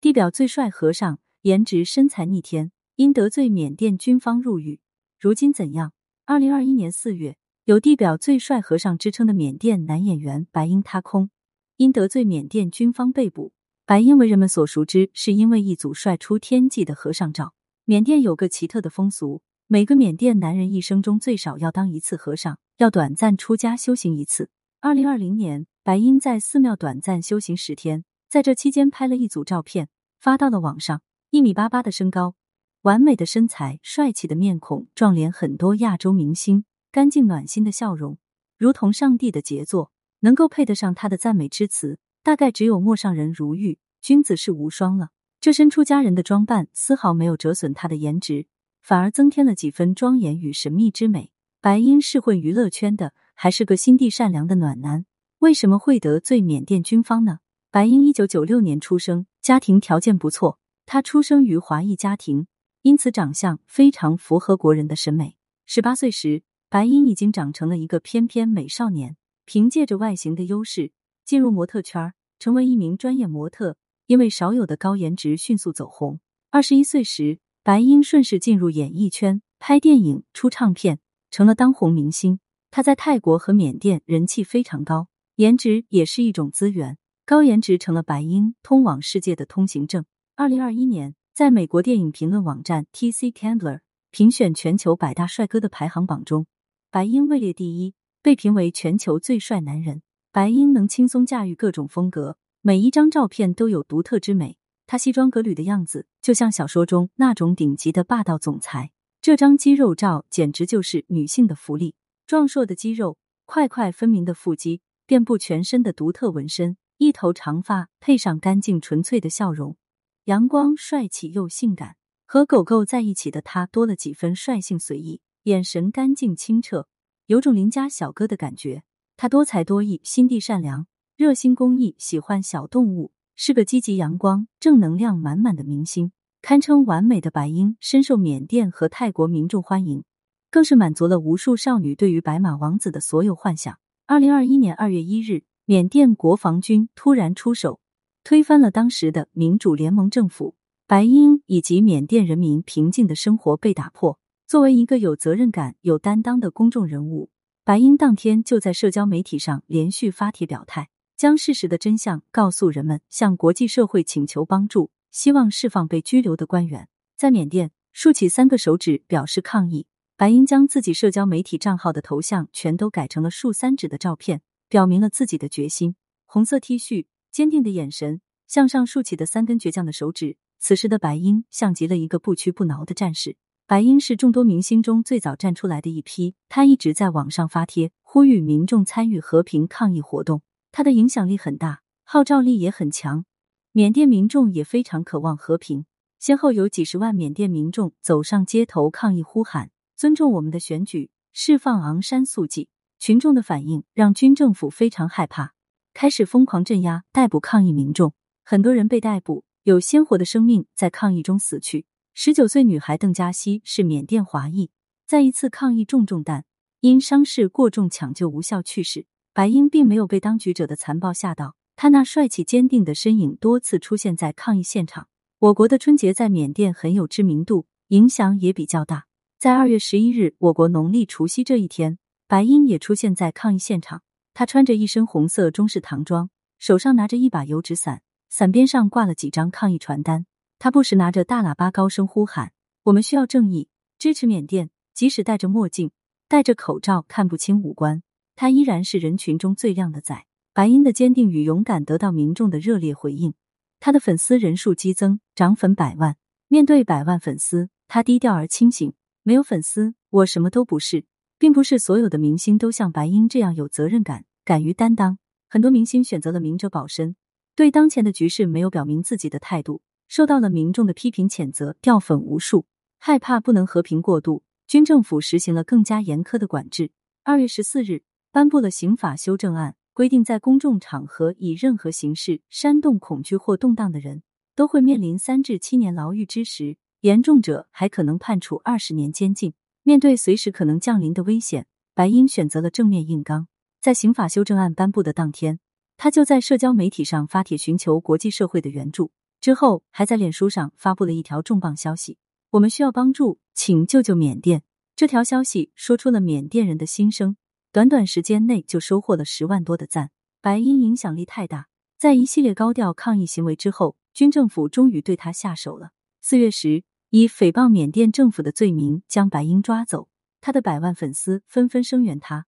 地表最帅和尚，颜值身材逆天，因得罪缅甸军方入狱，如今怎样？二零二一年四月，有地表最帅和尚之称的缅甸男演员白英塌空，因得罪缅甸军方被捕。白英为人们所熟知，是因为一组帅出天际的和尚照。缅甸有个奇特的风俗，每个缅甸男人一生中最少要当一次和尚，要短暂出家修行一次。二零二零年，白英在寺庙短暂修行十天，在这期间拍了一组照片，发到了网上。一米八八的身高，完美的身材，帅气的面孔，撞脸很多亚洲明星，干净暖心的笑容，如同上帝的杰作，能够配得上他的赞美之词，大概只有陌上人如玉，君子是无双了。这身出家人的装扮丝毫没有折损他的颜值，反而增添了几分庄严与神秘之美。白英是混娱乐圈的，还是个心地善良的暖男？为什么会得罪缅甸军方呢？白英一九九六年出生，家庭条件不错。他出生于华裔家庭，因此长相非常符合国人的审美。十八岁时，白英已经长成了一个翩翩美少年，凭借着外形的优势进入模特圈，成为一名专业模特。因为少有的高颜值，迅速走红。二十一岁时，白英顺势进入演艺圈，拍电影、出唱片，成了当红明星。他在泰国和缅甸人气非常高，颜值也是一种资源，高颜值成了白英通往世界的通行证。二零二一年，在美国电影评论网站 T C Candler 评选全球百大帅哥的排行榜中，白英位列第一，被评为全球最帅男人。白英能轻松驾驭各种风格。每一张照片都有独特之美，他西装革履的样子就像小说中那种顶级的霸道总裁。这张肌肉照简直就是女性的福利，壮硕的肌肉，块块分明的腹肌，遍布全身的独特纹身，一头长发配上干净纯粹的笑容，阳光帅气又性感。和狗狗在一起的他多了几分率性随意，眼神干净清澈，有种邻家小哥的感觉。他多才多艺，心地善良。热心公益，喜欢小动物，是个积极阳光、正能量满满的明星，堪称完美的白鹰，深受缅甸和泰国民众欢迎，更是满足了无数少女对于白马王子的所有幻想。二零二一年二月一日，缅甸国防军突然出手，推翻了当时的民主联盟政府，白英以及缅甸人民平静的生活被打破。作为一个有责任感、有担当的公众人物，白英当天就在社交媒体上连续发帖表态。将事实的真相告诉人们，向国际社会请求帮助，希望释放被拘留的官员。在缅甸，竖起三个手指表示抗议。白英将自己社交媒体账号的头像全都改成了竖三指的照片，表明了自己的决心。红色 T 恤，坚定的眼神，向上竖起的三根倔强的手指。此时的白英像极了一个不屈不挠的战士。白英是众多明星中最早站出来的一批，他一直在网上发帖，呼吁民众参与和平抗议活动。他的影响力很大，号召力也很强，缅甸民众也非常渴望和平。先后有几十万缅甸民众走上街头抗议，呼喊尊重我们的选举，释放昂山素季。群众的反应让军政府非常害怕，开始疯狂镇压、逮捕抗议民众。很多人被逮捕，有鲜活的生命在抗议中死去。十九岁女孩邓佳熙是缅甸华裔，在一次抗议中中弹，因伤势过重抢救无效去世。白英并没有被当局者的残暴吓到，他那帅气坚定的身影多次出现在抗议现场。我国的春节在缅甸很有知名度，影响也比较大。在二月十一日，我国农历除夕这一天，白英也出现在抗议现场。他穿着一身红色中式唐装，手上拿着一把油纸伞，伞边上挂了几张抗议传单。他不时拿着大喇叭高声呼喊：“我们需要正义，支持缅甸。”即使戴着墨镜、戴着口罩，看不清五官。他依然是人群中最靓的仔。白英的坚定与勇敢得到民众的热烈回应，他的粉丝人数激增，涨粉百万。面对百万粉丝，他低调而清醒。没有粉丝，我什么都不是。并不是所有的明星都像白英这样有责任感、敢于担当。很多明星选择了明哲保身，对当前的局势没有表明自己的态度，受到了民众的批评谴责，掉粉无数。害怕不能和平过渡，军政府实行了更加严苛的管制。二月十四日。颁布了刑法修正案，规定在公众场合以任何形式煽动恐惧或动荡的人，都会面临三至七年牢狱之时，严重者还可能判处二十年监禁。面对随时可能降临的危险，白英选择了正面硬刚。在刑法修正案颁布的当天，他就在社交媒体上发帖寻求国际社会的援助。之后还在脸书上发布了一条重磅消息：我们需要帮助，请救救缅甸。这条消息说出了缅甸人的心声，短短时间内就收获了十万多的赞。白英影响力太大，在一系列高调抗议行为之后，军政府终于对他下手了。四月时，以诽谤缅甸政府的罪名将白英抓走，他的百万粉丝纷纷声援他，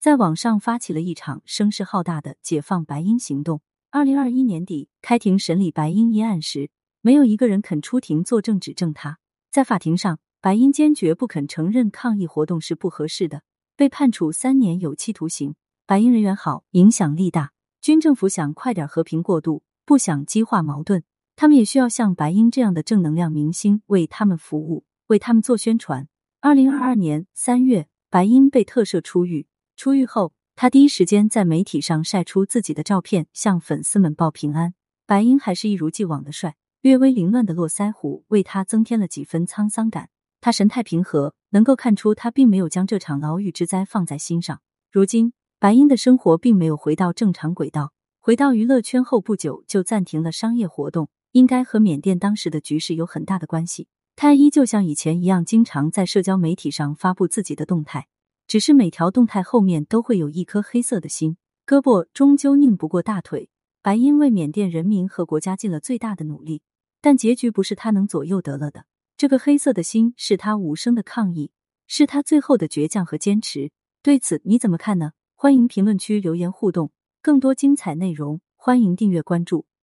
在网上发起了一场声势浩大的解放白英行动。二零二一年底，开庭审理白英一案时，没有一个人肯出庭作证指证他。在法庭上。白英坚决不肯承认抗议活动是不合适的，被判处三年有期徒刑。白英人缘好，影响力大，军政府想快点和平过渡，不想激化矛盾，他们也需要像白英这样的正能量明星为他们服务，为他们做宣传。二零二二年三月，白英被特赦出狱。出狱后，他第一时间在媒体上晒出自己的照片，向粉丝们报平安。白英还是一如既往的帅，略微凌乱的络腮胡为他增添了几分沧桑感。他神态平和，能够看出他并没有将这场牢狱之灾放在心上。如今，白英的生活并没有回到正常轨道。回到娱乐圈后不久就暂停了商业活动，应该和缅甸当时的局势有很大的关系。他依旧像以前一样，经常在社交媒体上发布自己的动态，只是每条动态后面都会有一颗黑色的心。胳膊终究拧不过大腿。白英为缅甸人民和国家尽了最大的努力，但结局不是他能左右得了的。这个黑色的心是他无声的抗议，是他最后的倔强和坚持。对此你怎么看呢？欢迎评论区留言互动，更多精彩内容欢迎订阅关注。